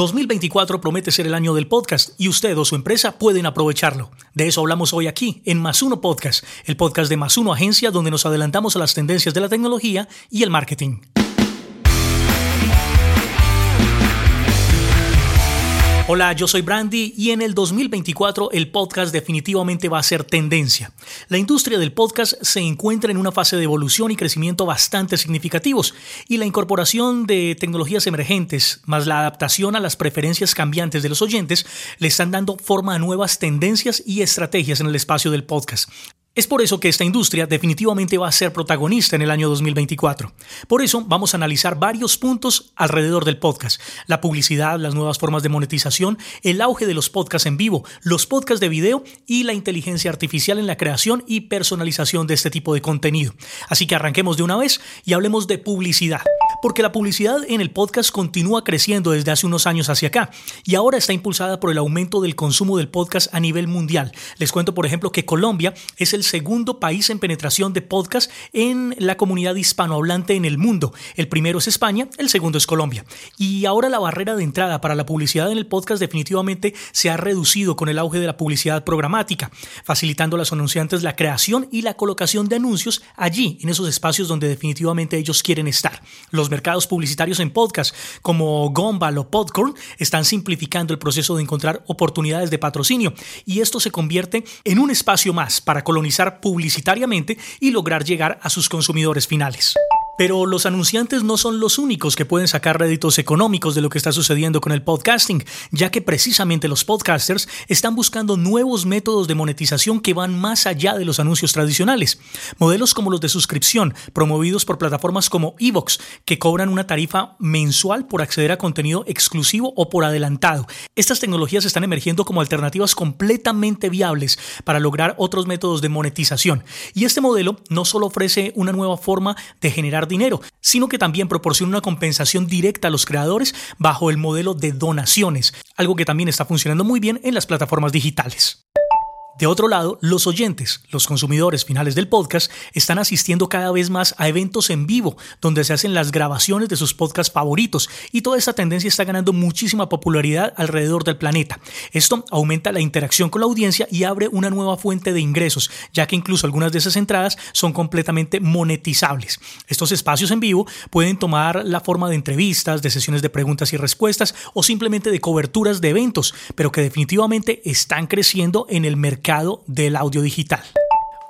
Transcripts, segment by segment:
2024 promete ser el año del podcast y usted o su empresa pueden aprovecharlo. De eso hablamos hoy aquí en Más Uno Podcast, el podcast de Más Uno Agencia donde nos adelantamos a las tendencias de la tecnología y el marketing. Hola, yo soy Brandy y en el 2024 el podcast definitivamente va a ser tendencia. La industria del podcast se encuentra en una fase de evolución y crecimiento bastante significativos y la incorporación de tecnologías emergentes más la adaptación a las preferencias cambiantes de los oyentes le están dando forma a nuevas tendencias y estrategias en el espacio del podcast. Es por eso que esta industria definitivamente va a ser protagonista en el año 2024. Por eso vamos a analizar varios puntos alrededor del podcast. La publicidad, las nuevas formas de monetización, el auge de los podcasts en vivo, los podcasts de video y la inteligencia artificial en la creación y personalización de este tipo de contenido. Así que arranquemos de una vez y hablemos de publicidad porque la publicidad en el podcast continúa creciendo desde hace unos años hacia acá y ahora está impulsada por el aumento del consumo del podcast a nivel mundial. Les cuento, por ejemplo, que Colombia es el segundo país en penetración de podcast en la comunidad hispanohablante en el mundo. El primero es España, el segundo es Colombia. Y ahora la barrera de entrada para la publicidad en el podcast definitivamente se ha reducido con el auge de la publicidad programática, facilitando a los anunciantes la creación y la colocación de anuncios allí, en esos espacios donde definitivamente ellos quieren estar. Los mercados publicitarios en podcast como Gumball o Podcorn están simplificando el proceso de encontrar oportunidades de patrocinio y esto se convierte en un espacio más para colonizar publicitariamente y lograr llegar a sus consumidores finales. Pero los anunciantes no son los únicos que pueden sacar réditos económicos de lo que está sucediendo con el podcasting, ya que precisamente los podcasters están buscando nuevos métodos de monetización que van más allá de los anuncios tradicionales. Modelos como los de suscripción, promovidos por plataformas como Evox, que cobran una tarifa mensual por acceder a contenido exclusivo o por adelantado. Estas tecnologías están emergiendo como alternativas completamente viables para lograr otros métodos de monetización. Y este modelo no solo ofrece una nueva forma de generar dinero, sino que también proporciona una compensación directa a los creadores bajo el modelo de donaciones, algo que también está funcionando muy bien en las plataformas digitales. De otro lado, los oyentes, los consumidores finales del podcast, están asistiendo cada vez más a eventos en vivo, donde se hacen las grabaciones de sus podcasts favoritos, y toda esta tendencia está ganando muchísima popularidad alrededor del planeta. Esto aumenta la interacción con la audiencia y abre una nueva fuente de ingresos, ya que incluso algunas de esas entradas son completamente monetizables. Estos espacios en vivo pueden tomar la forma de entrevistas, de sesiones de preguntas y respuestas o simplemente de coberturas de eventos, pero que definitivamente están creciendo en el mercado del audio digital.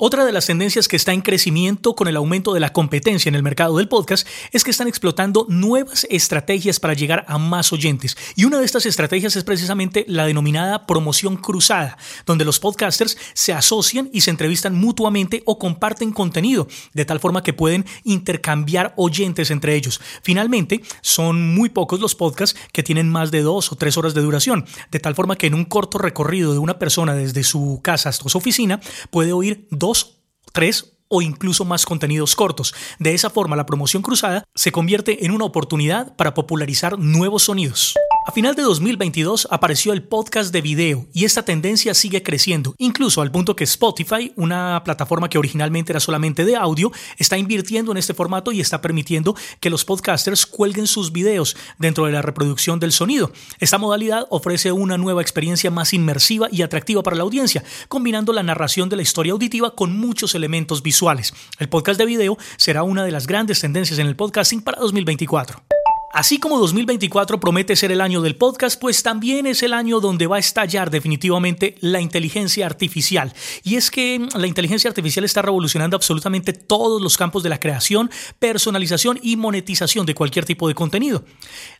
Otra de las tendencias que está en crecimiento con el aumento de la competencia en el mercado del podcast es que están explotando nuevas estrategias para llegar a más oyentes. Y una de estas estrategias es precisamente la denominada promoción cruzada, donde los podcasters se asocian y se entrevistan mutuamente o comparten contenido, de tal forma que pueden intercambiar oyentes entre ellos. Finalmente, son muy pocos los podcasts que tienen más de dos o tres horas de duración, de tal forma que en un corto recorrido de una persona desde su casa hasta su oficina puede oír dos dos, tres o incluso más contenidos cortos. De esa forma, la promoción cruzada se convierte en una oportunidad para popularizar nuevos sonidos. A final de 2022 apareció el podcast de video y esta tendencia sigue creciendo, incluso al punto que Spotify, una plataforma que originalmente era solamente de audio, está invirtiendo en este formato y está permitiendo que los podcasters cuelguen sus videos dentro de la reproducción del sonido. Esta modalidad ofrece una nueva experiencia más inmersiva y atractiva para la audiencia, combinando la narración de la historia auditiva con muchos elementos visuales. El podcast de video será una de las grandes tendencias en el podcasting para 2024. Así como 2024 promete ser el año del podcast, pues también es el año donde va a estallar definitivamente la inteligencia artificial. Y es que la inteligencia artificial está revolucionando absolutamente todos los campos de la creación, personalización y monetización de cualquier tipo de contenido.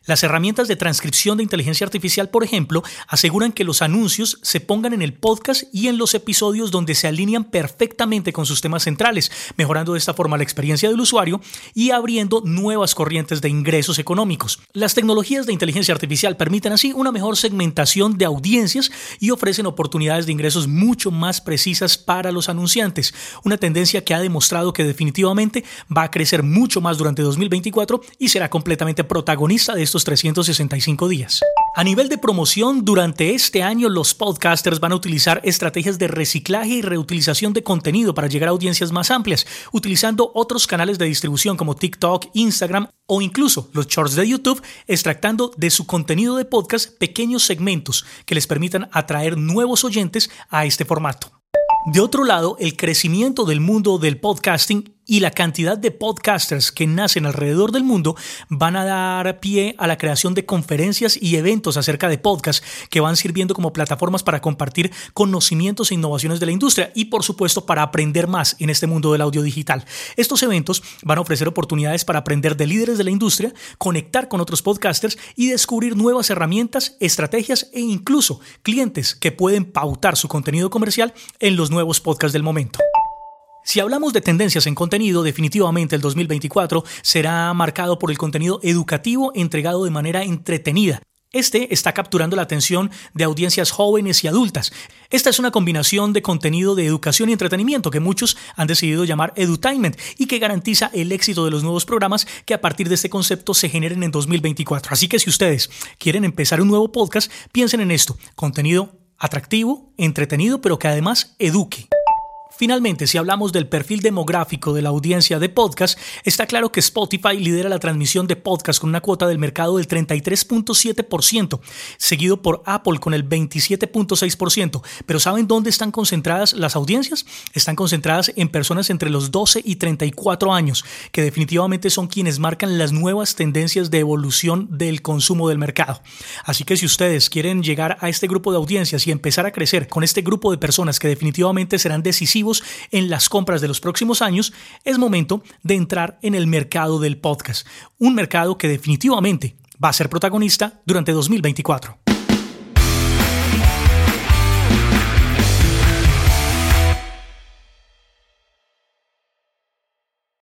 Las herramientas de transcripción de inteligencia artificial, por ejemplo, aseguran que los anuncios se pongan en el podcast y en los episodios donde se alinean perfectamente con sus temas centrales, mejorando de esta forma la experiencia del usuario y abriendo nuevas corrientes de ingresos económicos las tecnologías de inteligencia artificial permiten así una mejor segmentación de audiencias y ofrecen oportunidades de ingresos mucho más precisas para los anunciantes, una tendencia que ha demostrado que definitivamente va a crecer mucho más durante 2024 y será completamente protagonista de estos 365 días. A nivel de promoción, durante este año los podcasters van a utilizar estrategias de reciclaje y reutilización de contenido para llegar a audiencias más amplias, utilizando otros canales de distribución como TikTok, Instagram o incluso los shorts de YouTube, extractando de su contenido de podcast pequeños segmentos que les permitan atraer nuevos oyentes a este formato. De otro lado, el crecimiento del mundo del podcasting y la cantidad de podcasters que nacen alrededor del mundo van a dar pie a la creación de conferencias y eventos acerca de podcast que van sirviendo como plataformas para compartir conocimientos e innovaciones de la industria y por supuesto para aprender más en este mundo del audio digital. Estos eventos van a ofrecer oportunidades para aprender de líderes de la industria, conectar con otros podcasters y descubrir nuevas herramientas, estrategias e incluso clientes que pueden pautar su contenido comercial en los nuevos podcasts del momento. Si hablamos de tendencias en contenido, definitivamente el 2024 será marcado por el contenido educativo entregado de manera entretenida. Este está capturando la atención de audiencias jóvenes y adultas. Esta es una combinación de contenido de educación y entretenimiento que muchos han decidido llamar edutainment y que garantiza el éxito de los nuevos programas que a partir de este concepto se generen en 2024. Así que si ustedes quieren empezar un nuevo podcast, piensen en esto, contenido atractivo, entretenido, pero que además eduque. Finalmente, si hablamos del perfil demográfico de la audiencia de podcast, está claro que Spotify lidera la transmisión de podcast con una cuota del mercado del 33.7%, seguido por Apple con el 27.6%. Pero ¿saben dónde están concentradas las audiencias? Están concentradas en personas entre los 12 y 34 años, que definitivamente son quienes marcan las nuevas tendencias de evolución del consumo del mercado. Así que si ustedes quieren llegar a este grupo de audiencias y empezar a crecer con este grupo de personas que definitivamente serán decisivos, en las compras de los próximos años, es momento de entrar en el mercado del podcast, un mercado que definitivamente va a ser protagonista durante 2024.